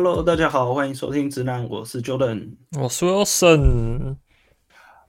Hello，大家好，欢迎收听直男，我是 Jordan，我是 Wilson。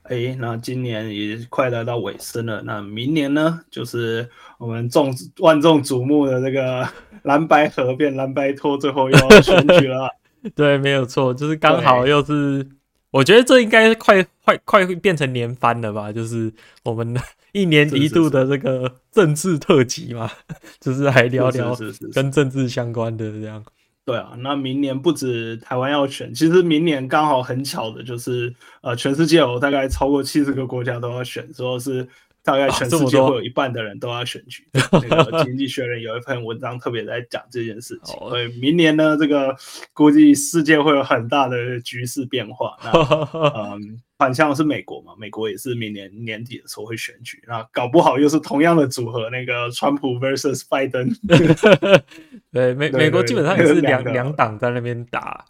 哎，那今年也快来到尾声了，那明年呢，就是我们众万众瞩目的这个 蓝白合变蓝白拖最后又要选举了。对，没有错，就是刚好又是，我觉得这应该快快快会变成年番了吧？就是我们 一年一度的这个政治特辑嘛，是是是就是来聊聊跟政治相关的这样。对啊，那明年不止台湾要选，其实明年刚好很巧的就是，呃，全世界有大概超过七十个国家都要选，说是大概全世界会有一半的人都要选举。啊、那个《经济学人》有一篇文章特别在讲这件事情。所以明年呢，这个估计世界会有很大的局势变化。那 嗯。反向是美国嘛？美国也是明年年底的时候会选举，那搞不好又是同样的组合，那个川普 versus 拜登。对，美美国基本上也是两两党在那边打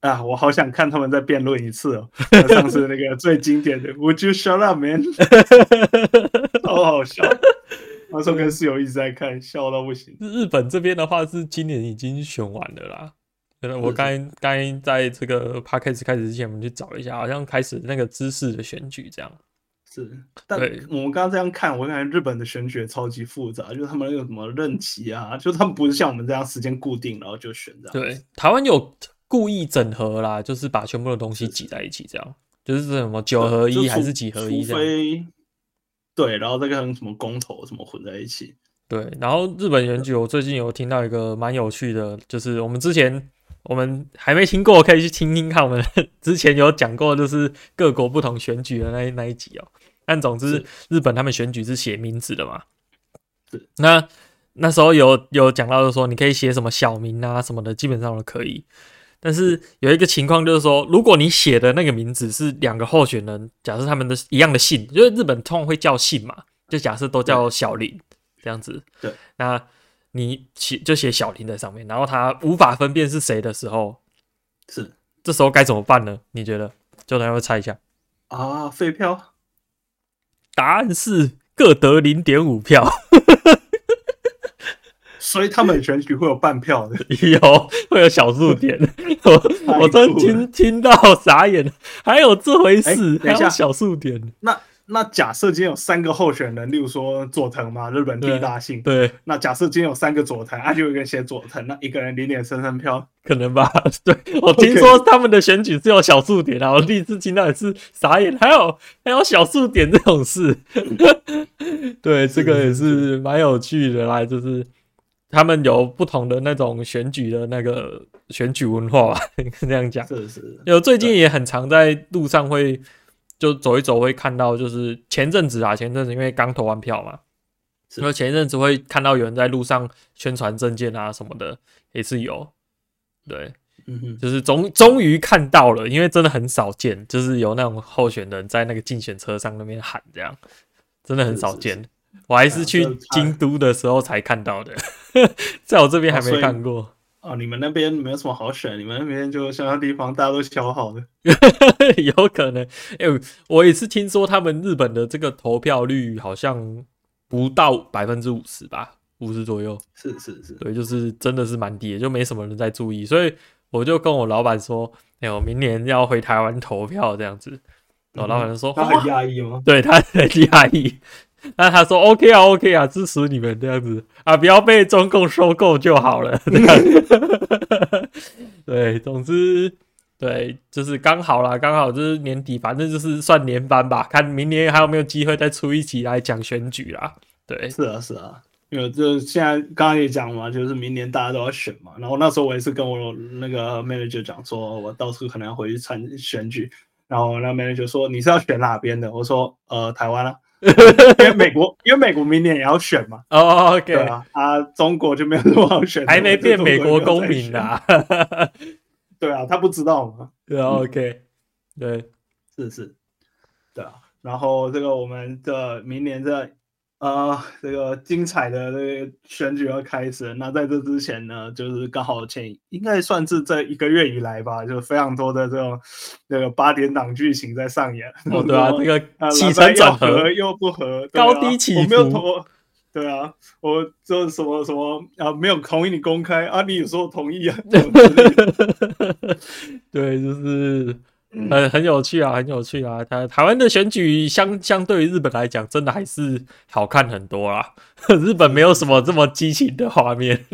啊！我好想看他们再辩论一次哦。上次那个最经典的 “Would you shut up, man？” 好好笑。那时候跟室友一直在看，笑到不行。日本这边的话是今年已经选完了啦。我刚刚在这个 podcast 开始之前，我们去找一下，好像开始那个知识的选举这样。是，但我们刚刚这样看，我感觉日本的选举超级复杂，就是他们那个什么任期啊，就他们不是像我们这样时间固定，然后就选这样。对，台湾有故意整合啦，就是把全部的东西挤在一起，这样，就是什么九合一还是几合一这样。对，然后再跟什么公投什么混在一起。对，然后日本选举，我最近有听到一个蛮有趣的，就是我们之前。我们还没听过，可以去听听看。我们 之前有讲过，就是各国不同选举的那那一集哦。但总之，日本他们选举是写名字的嘛。是。那那时候有有讲到，就是说你可以写什么小名啊什么的，基本上都可以。但是有一个情况就是说，如果你写的那个名字是两个候选人，假设他们的一样的姓，就是日本通常会叫姓嘛，就假设都叫小林这样子。对。那。你写就写小林在上面，然后他无法分辨是谁的时候，是这时候该怎么办呢？你觉得？就大家会猜一下啊，废票？答案是各得零点五票，所以他们选举会有半票的，有会有小数点。我我真听听到傻眼，还有这回事？欸、等一下，小数点那。那假设今天有三个候选人，例如说佐藤嘛，日本第一大姓。对。那假设今天有三个佐藤，啊，就有一个人写佐藤，那一个人零点三三票，可能吧？对，我听说他们的选举是有小数点啊，我第一次听到也是傻眼，还有还有小数点这种事。对，这个也是蛮有趣的啦，就是他们有不同的那种选举的那个选举文化吧，这样讲。是是。有最近也很常在路上会。就走一走会看到，就是前阵子啊，前阵子因为刚投完票嘛，所以前一阵子会看到有人在路上宣传证件啊什么的，也是有，对，嗯哼，就是终终于看到了，因为真的很少见，就是有那种候选人在那个竞选车上那边喊这样，真的很少见，是是是，我还是去京都的时候才看到的，在我这边还没看过。哦，你们那边没有什么好选，你们那边就乡下地方，大家都挑好的，有可能。哎、欸，我也是听说他们日本的这个投票率好像不到百分之五十吧，五十左右。是是是，对，就是真的是蛮低的，就没什么人在注意。所以我就跟我老板说，哎、欸，我明年要回台湾投票这样子。我老板就说，他很压抑吗？对，他很压抑。那他说 OK 啊，OK 啊，支持你们这样子啊，不要被中共收购就好了。这 样 对，总之对，就是刚好啦，刚好就是年底，反正就是算年班吧，看明年还有没有机会再出一集来讲选举啦。对，是啊，是啊，因为就现在刚刚也讲嘛，就是明年大家都要选嘛。然后那时候我也是跟我那个 manager 讲说，我到时候可能要回去参选举。然后那 manager 说，你是要选哪边的？我说呃，台湾啊。因为美国，因为美国明年也要选嘛。哦、oh,，OK，对啊，啊，中国就没有那么好选，还没变美国公民啊。对啊，他不知道嘛。对啊，OK，对，是是，对啊。然后这个我们的明年的。啊、呃，这个精彩的这个选举要开始。那在这之前呢，就是刚好前应该算是这一个月以来吧，就非常多的这种那个八点档剧情在上演。哦，对啊，这个起承转合又不合，高低起伏。我没有投，对啊，我就什么什么啊，没有同意你公开啊，你有时候同意啊，对，就是很很有趣啊，很有趣啊。台台湾的选举相相对于日本来讲，真的还是好看很多啦。日本没有什么这么激情的画面。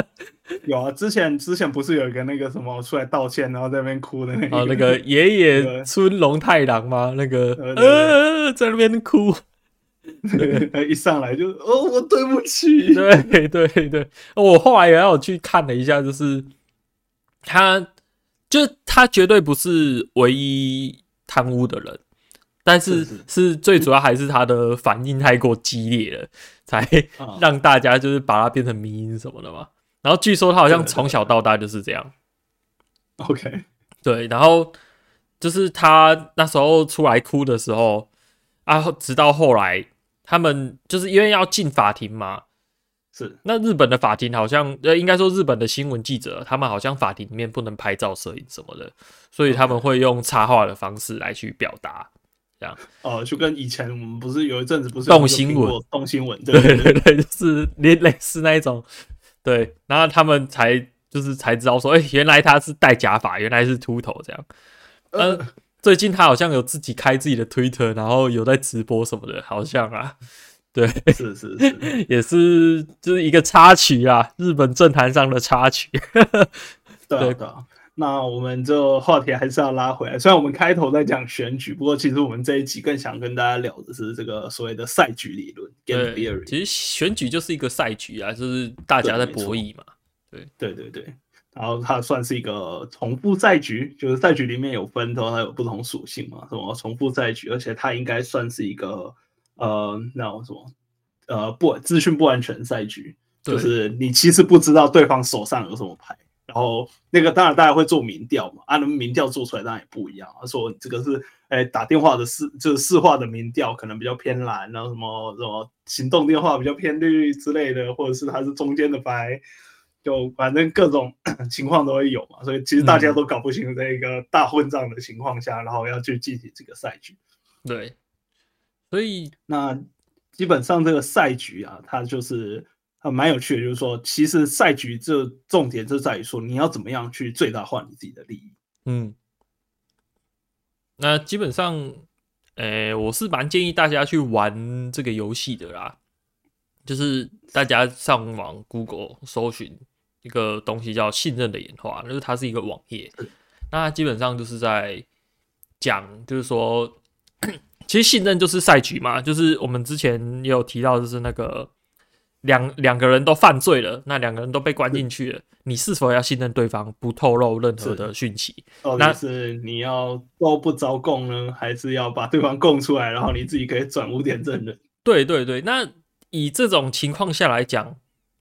有啊，之前之前不是有一个那个什么出来道歉，然后在那边哭的那个，哦，那个 爷爷村龙太郎吗？那个呃，在那边哭。一上来就哦，我对不起。对对对，我后来也有去看了一下，就是他，就他绝对不是唯一贪污的人，但是是，是，是最主要还是他的反应太过激烈了，才 让大家就是把他变成迷因什么的嘛。然后据说他好像从小到大就是这样。OK，对，然后就是他那时候出来哭的时候啊，直到后来。他们就是因为要进法庭嘛，是。那日本的法庭好像，呃，应该说日本的新闻记者，他们好像法庭里面不能拍照、摄影什么的，所以他们会用插画的方式来去表达，这样。哦，就跟以前我们不是有一阵子不是动新闻，动新闻，对对对，对，就是类类似那一种，对，然后他们才就是才知道说，哎、欸，原来他是戴假发，原来是秃头这样，嗯、呃。最近他好像有自己开自己的推特，然后有在直播什么的，好像啊，对，是 是是，也是就是一个插曲啊，日本政坛上的插曲。对的，那我们就话题还是要拉回来。虽然我们开头在讲选举，不过其实我们这一集更想跟大家聊的是这个所谓的赛局理论 （game theory）。其实选举就是一个赛局啊，就是大家在博弈嘛。对对对对。然后它算是一个重复赛局，就是赛局里面有分，它有不同属性嘛，什么重复赛局，而且它应该算是一个呃，那种什么呃不资讯不完全赛局，就是你其实不知道对方手上有什么牌，然后那个当然大家会做民调嘛，啊，那民调做出来当然也不一样，他说这个是哎打电话的市就是市话的民调可能比较偏蓝，然后什么什么行动电话比较偏绿之类的，或者是它是中间的白。就反正各种 情况都会有嘛，所以其实大家都搞不清楚这一个大混账的情况下，嗯、然后要去进行这个赛局。对，所以那基本上这个赛局啊，它就是还蛮有趣的，就是说，其实赛局这重点就在于说，你要怎么样去最大化你自己的利益。嗯，那基本上，诶、欸，我是蛮建议大家去玩这个游戏的啦。就是大家上网 Google 搜寻一个东西叫信任的演化，就是它是一个网页，那基本上就是在讲，就是说，其实信任就是赛局嘛，就是我们之前也有提到，就是那个两两个人都犯罪了，那两个人都被关进去了，你是否要信任对方，不透露任何的讯息？那是你要都不招供呢，还是要把对方供出来，然后你自己可以转污点证人？对对对，那。以这种情况下来讲，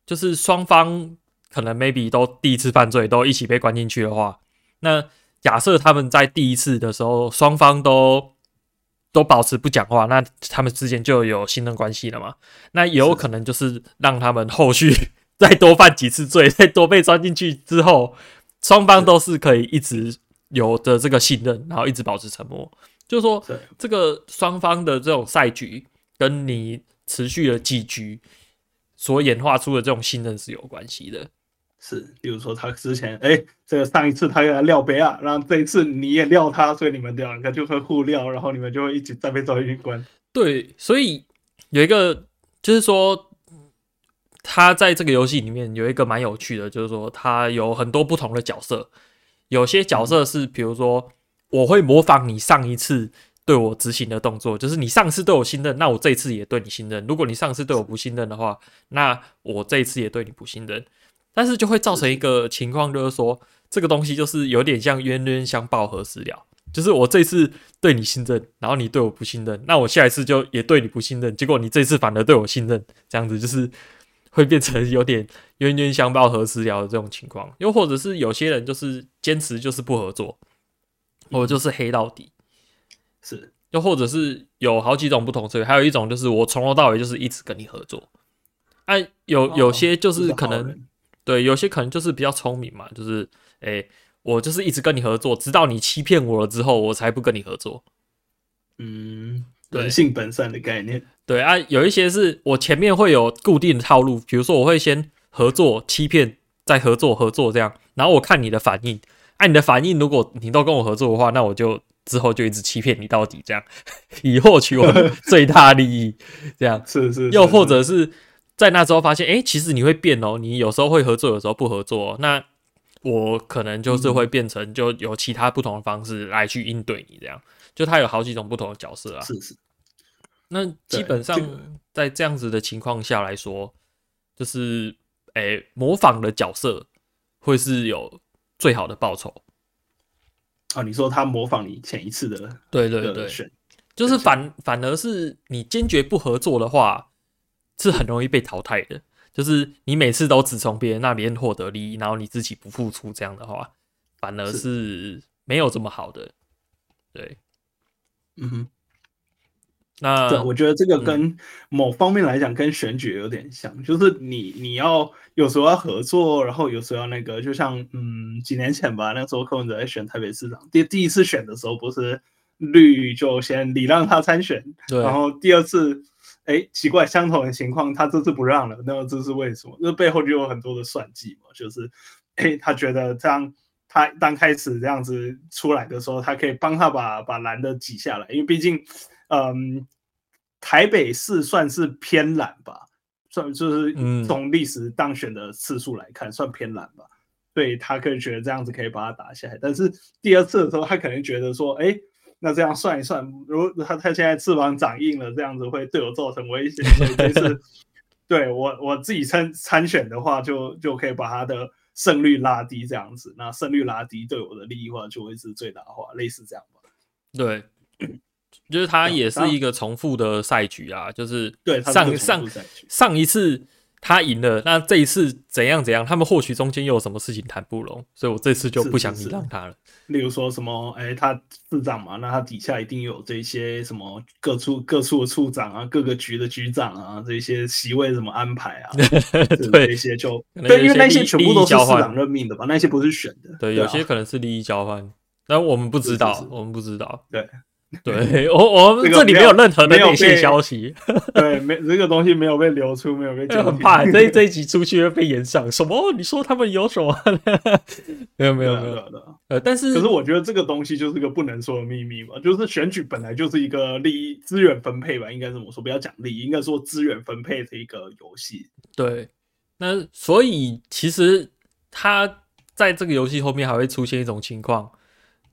就是双方可能 maybe 都第一次犯罪，都一起被关进去的话，那假设他们在第一次的时候双方都都保持不讲话，那他们之间就有信任关系了嘛？那也有可能就是让他们后续 再多犯几次罪，再多被抓进去之后，双方都是可以一直有的这个信任，然后一直保持沉默。就是说，这个双方的这种赛局跟你。持续了几局，所演化出的这种信任是有关系的。是，比如说他之前，哎、欸，这个上一次他给他撂杯啊，然后这一次你也撂他，所以你们两个就会互撂，然后你们就会一起再被抓进去关。对，所以有一个就是说，他在这个游戏里面有一个蛮有趣的，就是说他有很多不同的角色，有些角色是，比如说我会模仿你上一次。对我执行的动作，就是你上次对我信任，那我这一次也对你信任。如果你上次对我不信任的话，那我这一次也对你不信任。但是就会造成一个情况，就是说这个东西就是有点像冤冤相报何时了。就是我这次对你信任，然后你对我不信任，那我下一次就也对你不信任。结果你这次反而对我信任，这样子就是会变成有点冤冤相报何时了的这种情况。又或者是有些人就是坚持就是不合作，我就是黑到底。是，又或者是有好几种不同策略，还有一种就是我从头到尾就是一直跟你合作。哎、啊，有有些就是可能、哦、对，有些可能就是比较聪明嘛，就是诶、欸，我就是一直跟你合作，直到你欺骗我了之后，我才不跟你合作。嗯，人性本善的概念。对啊，有一些是我前面会有固定的套路，比如说我会先合作、欺骗，再合作、合作这样，然后我看你的反应，按、啊、你的反应，如果你都跟我合作的话，那我就之后就一直欺骗你到底，这样 以获取我 最大利益。这样是，是是，又或者是在那之后发现，哎，其实你会变哦，你有时候会合作，有时候不合作，那我可能就是会变成就有其他不同的方式来去应对你，这样就他有好几种不同的角色啊。是是。那基本上在这样子的情况下来说，就是诶，模仿的角色会是有最好的报酬。啊，你说他模仿你前一次的，对对对，就是反反而是你坚决不合作的话，是很容易被淘汰的。就是你每次都只从别人那边获得利益，然后你自己不付出，这样的话，反而是没有这么好的。对，嗯哼。那对，我觉得这个跟某方面来讲，跟选举有点像，嗯、就是你你要有时候要合作，然后有时候要那个，就像嗯几年前吧，那时候柯文哲在选台北市长，第第一次选的时候，不是绿就先礼让他参选，然后第二次，哎，奇怪，相同的情况，他这次不让了，那么这是为什么？那背后就有很多的算计嘛，就是哎，他觉得这样，他刚开始这样子出来的时候，他可以帮他把把蓝的挤下来，因为毕竟。嗯，台北市算是偏蓝吧，算就是从历史当选的次数来看，算偏蓝吧。所以他可以觉得这样子可以把他打下来。但是第二次的时候，他可能觉得说，哎，那这样算一算，如果他他现在翅膀长硬了，这样子会对我造成威胁。所以这次 对我我自己参参选的话，就就可以把他的胜率拉低，这样子。那胜率拉低，对我的利益话就会是最大化，类似这样吧。对。就是它也是一个重复的赛局啊，就是对上上上一次他赢了，那这一次怎样怎样，他们或许中间又有什么事情谈不拢，所以我这次就不想礼让他了。例如说什么，哎，他市长嘛，那他底下一定有这些什么各处各处的处长啊，各个局的局长啊，这些席位怎么安排啊？对，这些就对，因为那些全部都是市长任命的吧，那些不是选的。对，有些可能是利益交换，但我们不知道，我们不知道。对。对我，我们这里没有任何的内线消息。对，没这个东西没有被流出，没有被。很怕这这一集出去会被延上。什么？你说他们有什么？没有，没有，没有的。呃，但是，可是我觉得这个东西就是个不能说的秘密嘛。就是选举本来就是一个利益资源分配吧，应该这么说，不要讲利益，应该说资源分配的一个游戏。对，那所以其实他在这个游戏后面还会出现一种情况，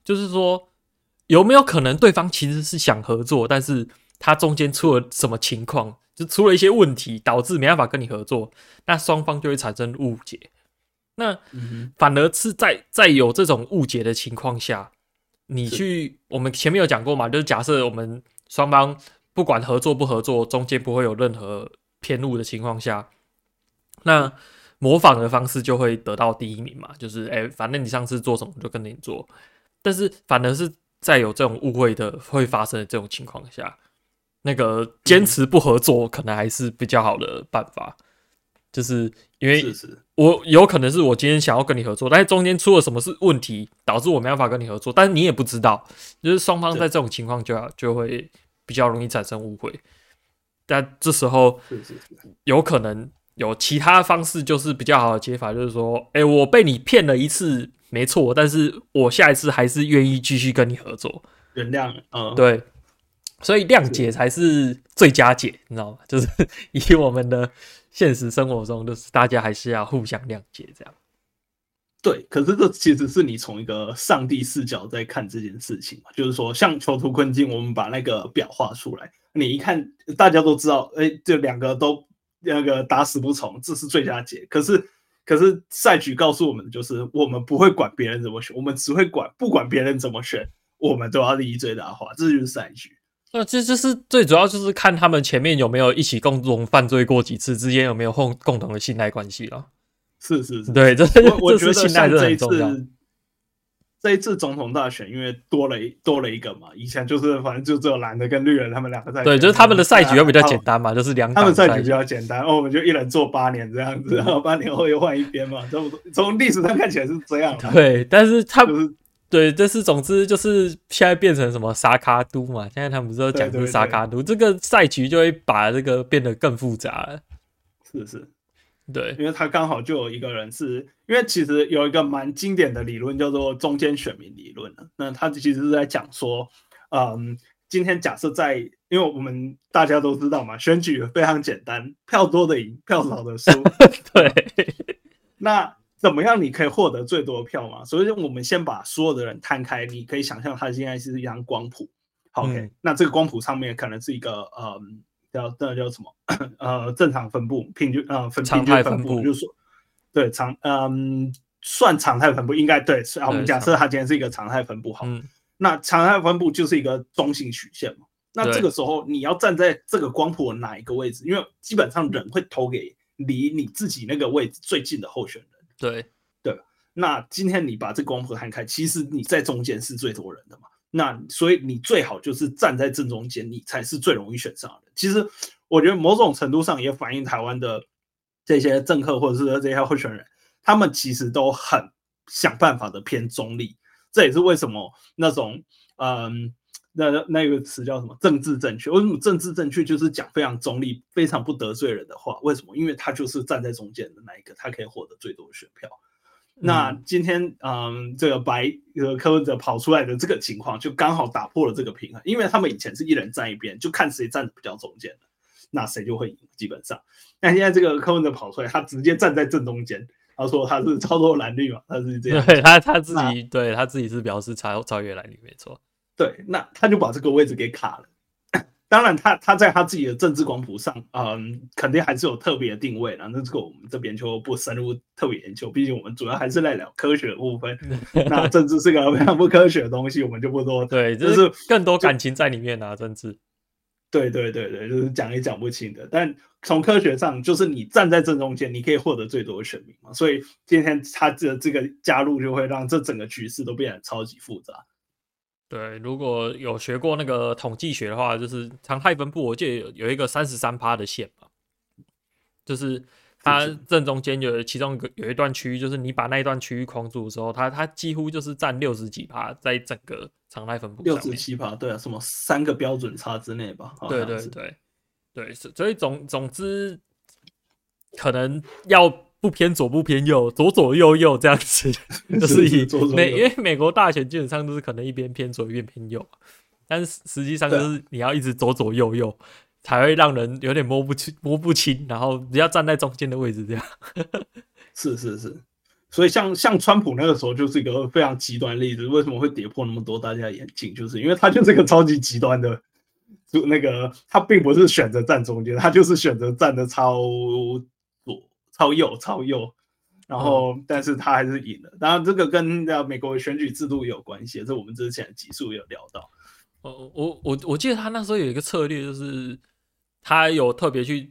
就是说。有没有可能对方其实是想合作，但是他中间出了什么情况，就出了一些问题，导致没办法跟你合作，那双方就会产生误解。那反而是在在有这种误解的情况下，你去我们前面有讲过嘛，就是假设我们双方不管合作不合作，中间不会有任何偏误的情况下，那模仿的方式就会得到第一名嘛，就是哎，反正你上次做什么就跟着你做，但是反而是。在有这种误会的会发生的这种情况下，那个坚持不合作可能还是比较好的办法，就是因为我有可能是我今天想要跟你合作，但是中间出了什么事问题，导致我没办法跟你合作，但是你也不知道，就是双方在这种情况就要就会比较容易产生误会，但这时候有可能有其他方式，就是比较好的解法，就是说，哎，我被你骗了一次。没错，但是我下一次还是愿意继续跟你合作，原谅，嗯，对，所以谅解才是最佳解，你知道吗？就是以我们的现实生活中，就是大家还是要互相谅解，这样。对，可是这其实是你从一个上帝视角在看这件事情嘛，就是说，像囚徒困境，我们把那个表画出来，你一看，大家都知道，哎，这两个都那个打死不从，这是最佳解，可是。可是赛局告诉我们，就是我们不会管别人怎么选，我们只会管不管别人怎么选，我们都要利益最大化，这就是赛局。那这就是最主要，就是看他们前面有没有一起共同犯罪过几次，之间有没有共共同的信赖关系了。是是是，对，这我我觉得像这一次。这一次总统大选，因为多了一多了一个嘛，以前就是反正就只有蓝的跟绿人他们两个在。对，就是他们的赛局又比较简单嘛，就是两。他们赛局比较简单，哦，我们就一人做八年这样子，然后八年后又换一边嘛，从从历史上看起来是这样。对，但是他们对，但是总之就是现在变成什么沙卡都嘛，现在他们不是都讲是沙卡都，这个赛局就会把这个变得更复杂了。是是，对，因为他刚好就有一个人是，因为其实有一个蛮经典的理论叫做中间选民理论，那他其实是在讲说，嗯，今天假设在，因为我们大家都知道嘛，选举非常简单，票多的赢，票少的输。对，那。怎么样？你可以获得最多的票嘛？所以，我们先把所有的人摊开，你可以想象他现在是一张光谱。OK，、嗯、那这个光谱上面可能是一个呃，叫那叫什么？呃，正常分布，平均呃分平均分布，就是说对常嗯算常态分布应该对。我们假设它今天是一个常态分布，好，嗯、那常态分布就是一个中性曲线嘛。那这个时候你要站在这个光谱的哪一个位置？因为基本上人会投给离你自己那个位置最近的候选人。对对，那今天你把这光谱摊开，其实你在中间是最多人的嘛。那所以你最好就是站在正中间，你才是最容易选上的。其实我觉得某种程度上也反映台湾的这些政客或者是这些候选人，他们其实都很想办法的偏中立。这也是为什么那种嗯，那那个词叫什么政治正确？为什么政治正确就是讲非常中立、非常不得罪人的话？为什么？因为他就是站在中间的那一个，他可以获得最多的选票。嗯、那今天，嗯，这个白呃柯文哲跑出来的这个情况，就刚好打破了这个平衡。因为他们以前是一人站一边，就看谁站的比较中间的，那谁就会赢。基本上，那现在这个柯文哲跑出来，他直接站在正中间，他说他是超脱蓝绿嘛，他是这样。对他他自己对他自己是表示超超越蓝绿，没错。对，那他就把这个位置给卡了。当然他，他他在他自己的政治光谱上，嗯，肯定还是有特别的定位的。那这个我们这边就不深入特别研究，毕竟我们主要还是在聊科学的部分。那政治是个非常不科学的东西，我们就不多。对，就是更多感情在里面啊，政治。对对对对，就是讲也讲不清的。但从科学上，就是你站在正中间，你可以获得最多的选民嘛。所以今天他的这个加入，就会让这整个局势都变得超级复杂。对，如果有学过那个统计学的话，就是常态分布，我记得有有一个三十三趴的线嘛，就是它正中间有其中一个有一段区域，就是你把那一段区域框住的时候，它它几乎就是占六十几趴，在整个常态分布六十七趴，对啊，什么三个标准差之内吧？对对对对，所以总总之可能要。不偏左不偏右，左左右右这样子，就是以美，因为美国大选基本上都是可能一边偏左一边偏右，但是实际上就是你要一直左左右右，才会让人有点摸不清 摸不清，然后你要站在中间的位置这样。是是是，所以像像川普那个时候就是一个非常极端例子，为什么会跌破那么多大家的眼镜？就是因为他就是一个超级极端的，就那个他并不是选择站中间，他就是选择站的超。超右，超右，然后，但是他还是赢了。当然，这个跟美国的选举制度有关系，这我们之前的集数有聊到。我我我我记得他那时候有一个策略，就是他有特别去，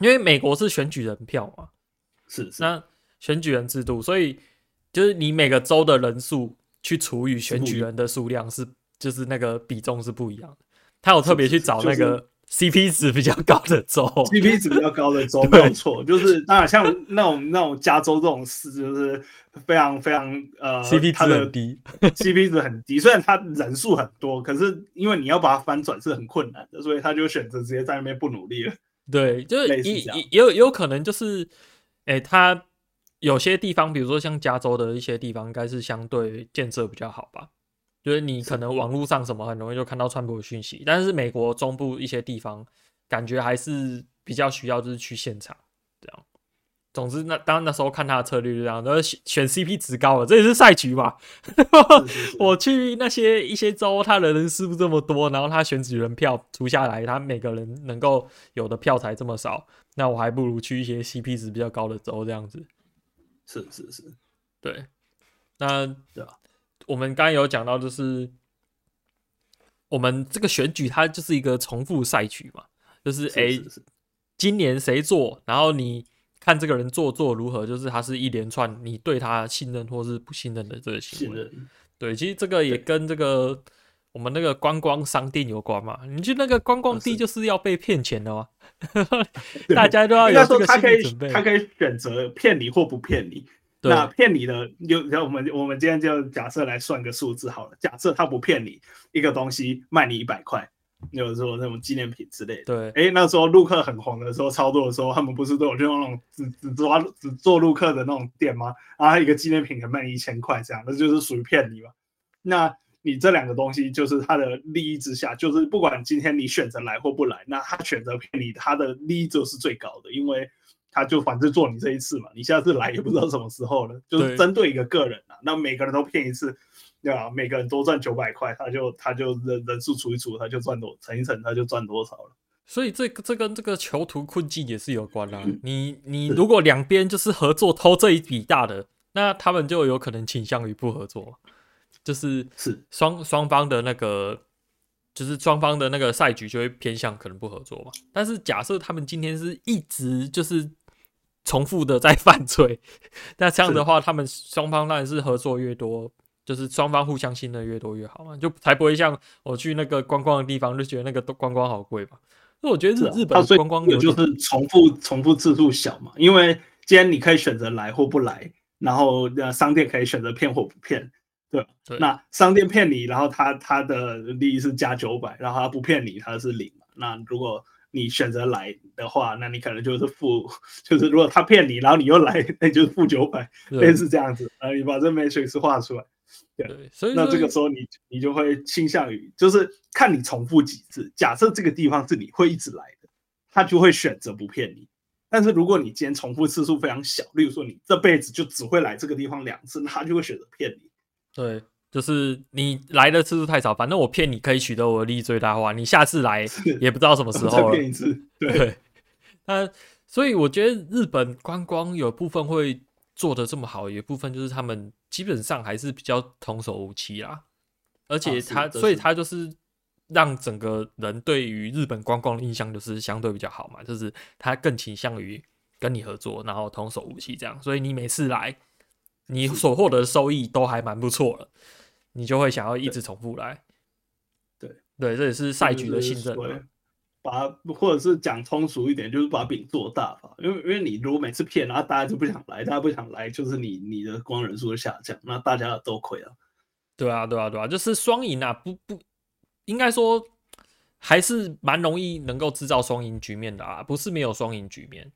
因为美国是选举人票嘛，是，是那选举人制度，所以就是你每个州的人数去除以选举人的数量是，是就是那个比重是不一样的。他有特别去找那个。CP 值比较高的州，CP 值比较高的州 没有错，就是当然像那种那种加州这种事，就是非常非常呃，CP 值很低，CP 值很低。虽然他人数很多，可是因为你要把它翻转是很困难的，所以他就选择直接在那边不努力了。对，就是也也有有可能就是，哎、欸，他有些地方，比如说像加州的一些地方，应该是相对建设比较好吧。就是你可能网络上什么很容易就看到川普的讯息，但是美国中部一些地方感觉还是比较需要就是去现场这样。总之那当那时候看他的策略就这样，然后选 CP 值高了，这也是赛局嘛。我去那些一些州，他的人是不是这么多，然后他选举人票除下来，他每个人能够有的票才这么少，那我还不如去一些 CP 值比较高的州这样子。是是是，对，那对啊。我们刚刚有讲到，就是我们这个选举它就是一个重复赛局嘛，就是哎，今年谁做，然后你看这个人做做如何，就是他是一连串你对他信任或是不信任的这个行为。对，其实这个也跟这个我们那个观光商店有关嘛。你去那个观光地就是要被骗钱的嘛？大家都要有这个心理准备。他可以选择骗你或不骗你。那骗你的，就我们我们今天就假设来算个数字好了。假设他不骗你，一个东西卖你一百块，有时候那种纪念品之类的。对，哎，那时候陆客很红的时候，操作的时候，他们不是都有就那种只只抓只做陆客的那种店吗？然后一个纪念品可能卖你一千块，这样，那就是属于骗你嘛。那你这两个东西就是他的利益之下，就是不管今天你选择来或不来，那他选择骗你，他的利益就是最高的，因为。他就反正做你这一次嘛，你下次来也不知道什么时候了，就是针对一个个人啊，那每个人都骗一次，对吧？每个人多赚九百块，他就他就人人数除一除，他就赚多乘一乘，他就赚多少了。所以这这跟这个囚徒困境也是有关啦、啊。你你如果两边就是合作偷这一笔大的，那他们就有可能倾向于不合作，就是是双双方的那个。就是双方的那个赛局就会偏向可能不合作嘛，但是假设他们今天是一直就是重复的在 犯罪，那这样的话，他们双方当然是合作越多，就是双方互相信任越多越好嘛，就才不会像我去那个观光的地方就觉得那个观光好贵嘛。那我觉得日日本观光有就是重复重复次数小嘛，因为既然你可以选择来或不来，然后呃商店可以选择骗或不骗。对，对，那商店骗你，然后他他的利益是加九百，然后他不骗你，他是零。那如果你选择来的话，那你可能就是负，就是如果他骗你，然后你又来，那就是负九百，类似这样子。呃，你把这 matrix 画出来，对，对，所以那这个时候你你就会倾向于，就是看你重复几次。假设这个地方是你会一直来的，他就会选择不骗你。但是如果你今天重复次数非常小，例如说你这辈子就只会来这个地方两次，那他就会选择骗你。对，就是你来的次数太少，反正我骗你可以取得我的利益最大化。你下次来也不知道什么时候了。骗一次，对。那所以我觉得日本观光有部分会做的这么好，有一部分就是他们基本上还是比较童叟无欺啦。而且他，啊、所以他就是让整个人对于日本观光的印象就是相对比较好嘛，就是他更倾向于跟你合作，然后童叟无欺这样。所以你每次来。你所获得的收益都还蛮不错了，你就会想要一直重复来。对对，这也是赛局的信任。把或者是讲通俗一点，就是把饼做大吧。因为因为你如果每次骗，然后大家就不想来，大家不想来，就是你你的光人数会下降，那大家都亏了。对啊，对啊，对啊，就是双赢啊！不不，应该说还是蛮容易能够制造双赢局面的啊，不是没有双赢局面。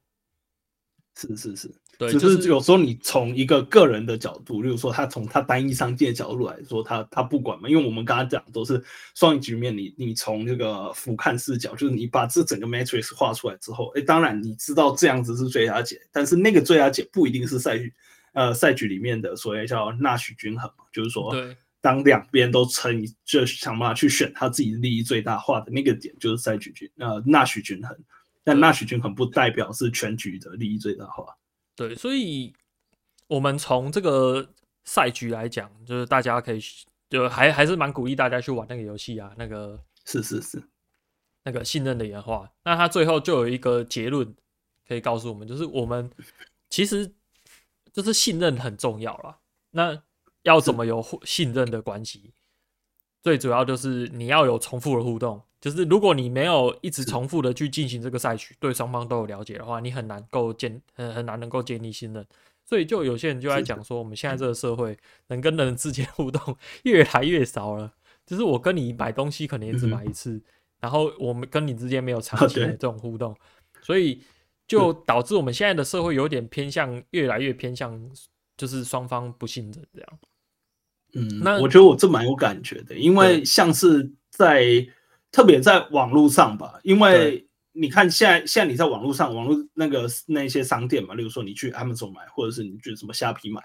是是是，对，只是有时候你从一个个人的角度，例如说他从他单一商界的角度来说，他他不管嘛，因为我们刚刚讲都是双赢局面，你你从这个俯瞰视角，就是你把这整个 matrix 画出来之后，哎，当然你知道这样子是最佳解，但是那个最佳解不一定是赛局，呃，赛局里面的所谓叫纳许均衡嘛，就是说，对，当两边都成，就想办法去选他自己利益最大化的那个点，就是赛局均呃纳许均衡。但纳许均衡不代表是全局的利益最大化。对，所以我们从这个赛局来讲，就是大家可以就还还是蛮鼓励大家去玩那个游戏啊。那个是是是，那个信任的演化。那他最后就有一个结论可以告诉我们，就是我们其实就是信任很重要了。那要怎么有信任的关系？最主要就是你要有重复的互动。就是如果你没有一直重复的去进行这个赛局，对双方都有了解的话，你很难够建很很难能够建立信任。所以就有些人就在讲说，我们现在这个社会能跟人之间互动越来越少了。就是我跟你买东西可能也只买一次，然后我们跟你之间没有长期的这种互动，所以就导致我们现在的社会有点偏向越来越偏向就是双方不信任这样。嗯，那我觉得我这蛮有感觉的，因为像是在。特别在网络上吧，因为你看现在现在你在网络上，网络那个那些商店嘛，例如说你去 Amazon 买，或者是你去什么虾皮买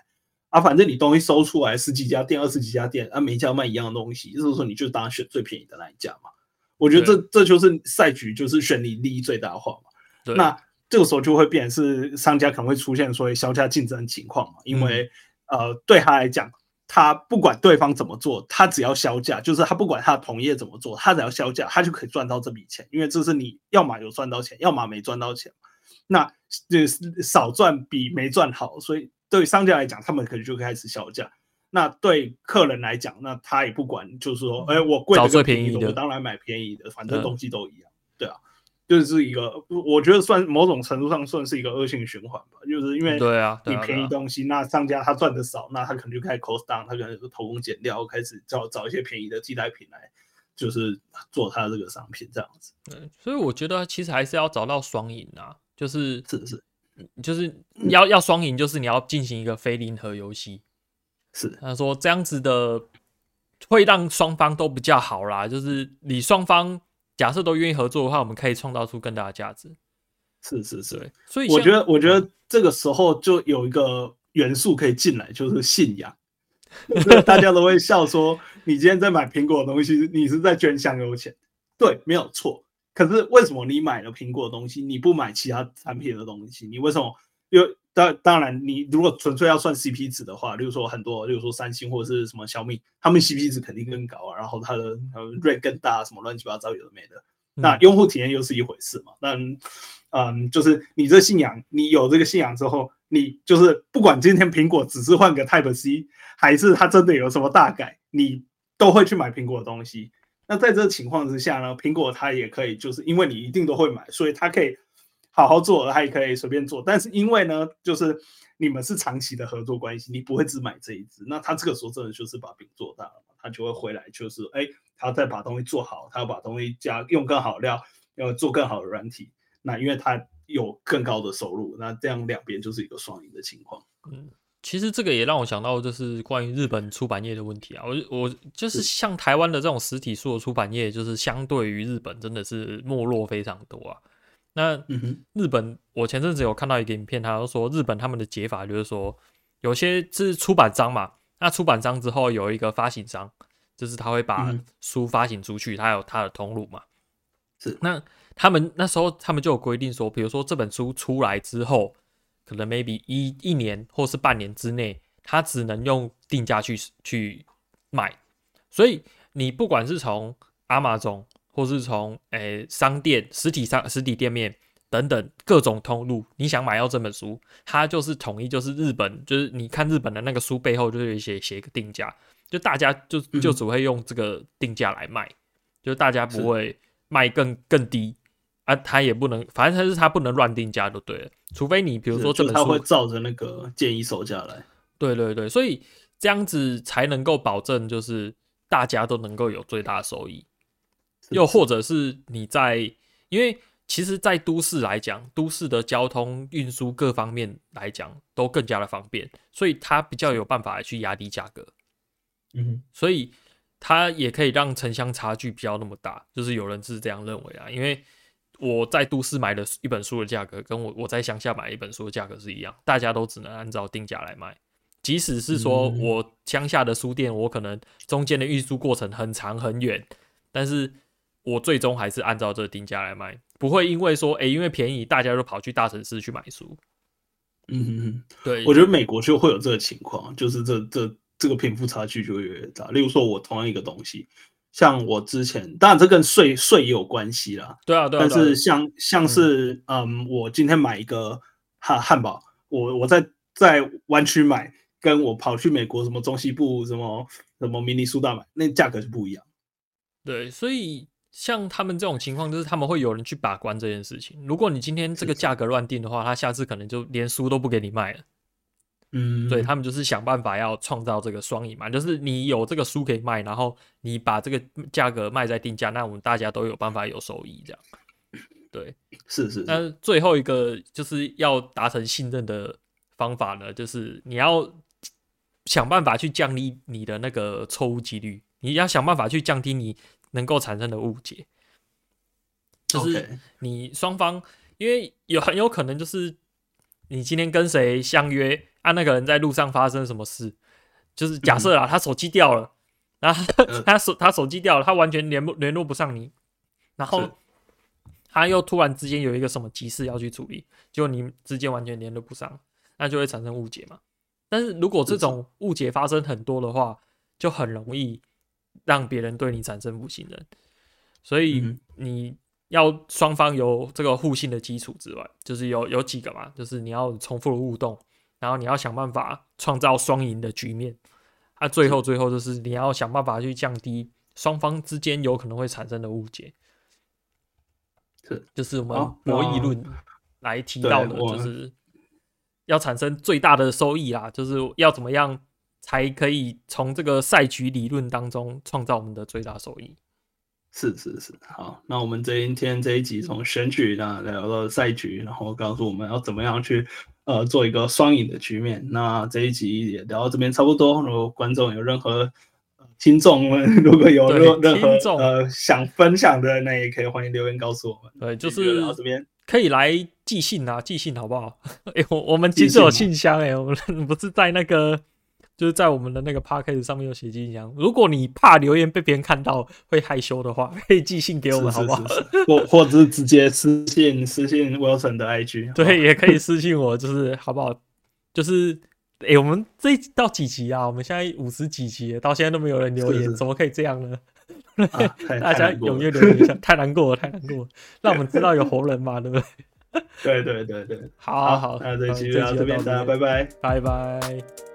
啊，反正你东西搜出来十几家店、二十几家店啊，每一家卖一样的东西，就是说你就当然选最便宜的那一家嘛。我觉得这这就是赛局，就是选你利益最大化嘛。那这个时候就会变成是商家可能会出现所谓削价竞争情况嘛，因为、嗯、呃对他来讲。他不管对方怎么做，他只要销价，就是他不管他的同业怎么做，他只要销价，他就可以赚到这笔钱，因为这是你要么有赚到钱，要么没赚到钱。那就是少赚比没赚好，所以对商家来讲，他们可能就开始销价。那对客人来讲，那他也不管，就是说，哎，我贵的最便宜的，我当然买便宜的，反正东西都一样，对啊，就是一个，我觉得算某种程度上算是一个恶性循环吧。就是因为对啊，你便宜东西，那商家他赚的少，那他可能就开始 cost down，他可能就偷工减料，开始找找一些便宜的替代品来，就是做他这个商品这样子。对，所以我觉得其实还是要找到双赢啊，就是是是，就是要要双赢，就是你要进行一个非零和游戏。是，他说这样子的会让双方都比较好啦，就是你双方。假设都愿意合作的话，我们可以创造出更大的价值。是是是，所以我觉得，我觉得这个时候就有一个元素可以进来，就是信仰。大家都会笑说，你今天在买苹果的东西，你是在捐香油钱。对，没有错。可是为什么你买了苹果的东西，你不买其他产品的东西？你为什么？因为当当然，你如果纯粹要算 CP 值的话，例如说很多，例如说三星或者是什么小米，他们 CP 值肯定更高啊，然后它的呃 rate 更大，什么乱七八糟有的没的。那用户体验又是一回事嘛？那嗯，就是你这信仰，你有这个信仰之后，你就是不管今天苹果只是换个 Type C，还是它真的有什么大改，你都会去买苹果的东西。那在这个情况之下呢，苹果它也可以，就是因为你一定都会买，所以它可以。好好做，他也可以随便做，但是因为呢，就是你们是长期的合作关系，你不会只买这一支，那他这个时候真的就是把饼做大了，他就会回来，就是哎，他再把东西做好，他要把东西加用更好料，要做更好的软体，那因为他有更高的收入，那这样两边就是一个双赢的情况。嗯，其实这个也让我想到，就是关于日本出版业的问题啊，我我就是像台湾的这种实体书的出版业，就是相对于日本真的是没落非常多啊。那日本，我前阵子有看到一个影片，他就说日本他们的解法就是说，有些是出版商嘛，那出版商之后有一个发行商，就是他会把书发行出去，他有他的通路嘛。是，那他们那时候他们就有规定说，比如说这本书出来之后，可能 maybe 一一年或是半年之内，他只能用定价去去卖，所以你不管是从 Amazon。或是从诶、欸、商店、实体商、实体店面等等各种通路，你想买到这本书，它就是统一，就是日本，就是你看日本的那个书背后就是写写一个定价，就大家就就只会用这个定价来卖，嗯、就大家不会卖更更低啊，他也不能，反正他是他不能乱定价就对了，除非你比如说这本书，他会照着那个建议售价来，对对对，所以这样子才能够保证就是大家都能够有最大的收益。又或者是你在，因为其实，在都市来讲，都市的交通运输各方面来讲都更加的方便，所以它比较有办法去压低价格。嗯，所以它也可以让城乡差距不要那么大，就是有人是这样认为啊。因为我在都市买的一本书的价格，跟我我在乡下买一本书的价格是一样，大家都只能按照定价来卖。即使是说我乡下的书店，我可能中间的运输过程很长很远，但是。我最终还是按照这个定价来卖，不会因为说，哎、欸，因为便宜，大家都跑去大城市去买书。嗯哼哼，对，我觉得美国就会有这个情况，就是这这这个贫富差距就会越来越大。例如说，我同样一个东西，像我之前，当然这跟税税也有关系啦。对啊，对啊。但是像像是，嗯，我今天买一个汉汉堡，我我在在湾区买，跟我跑去美国什么中西部什么什么明尼苏达买，那价格是不一样。对，所以。像他们这种情况，就是他们会有人去把关这件事情。如果你今天这个价格乱定的话，他下次可能就连书都不给你卖了。嗯，对，他们就是想办法要创造这个双赢嘛，就是你有这个书可以卖，然后你把这个价格卖在定价，那我们大家都有办法有收益，这样。对，是是，是。那最后一个就是要达成信任的方法呢，就是你要想办法去降低你的那个错误几率，你要想办法去降低你。能够产生的误解，就是你双方，因为有很有可能就是你今天跟谁相约，啊，那个人在路上发生什么事，就是假设啊，他手机掉了，然后他手他手机掉了，他完全联不联络不上你，然后他又突然之间有一个什么急事要去处理，就你之间完全联络不上，那就会产生误解嘛。但是如果这种误解发生很多的话，就很容易。让别人对你产生不信任，所以你要双方有这个互信的基础之外，就是有有几个嘛，就是你要重复的互动，然后你要想办法创造双赢的局面，啊，最后最后就是你要想办法去降低双方之间有可能会产生的误解。是。就是我们博弈论来提到的，就是要产生最大的收益啦，就是要怎么样才可以从这个赛局理论当中创造我们的最大收益。是是是，好，那我们今天这一集从选举呢聊到赛局，然后告诉我们要怎么样去呃做一个双赢的局面。那这一集也聊到这边差不多，如果观众有任何听众们如果有任任何呃想分享的，那也可以欢迎留言告诉我们。对，就是聊这边可以来寄信啊，寄信好不好？哎、欸，我我们其实有信箱哎、欸，我们不是在那个。就是在我们的那个 podcast 上面有写信箱，如果你怕留言被别人看到会害羞的话，可以寄信给我们，好不好？是是是是或或者是直接私信私信 Wilson 的 IG，对，也可以私信我，就是好不好？就是哎、欸，我们这到几集啊？我们现在五十几集，到现在都没有人留言，怎么可以这样呢？啊、大家踊跃留言一下，太难过了，太难过了，让我们知道有活人嘛，对不对？对对对对，好好好，那这期就到这边，大家拜拜，拜拜。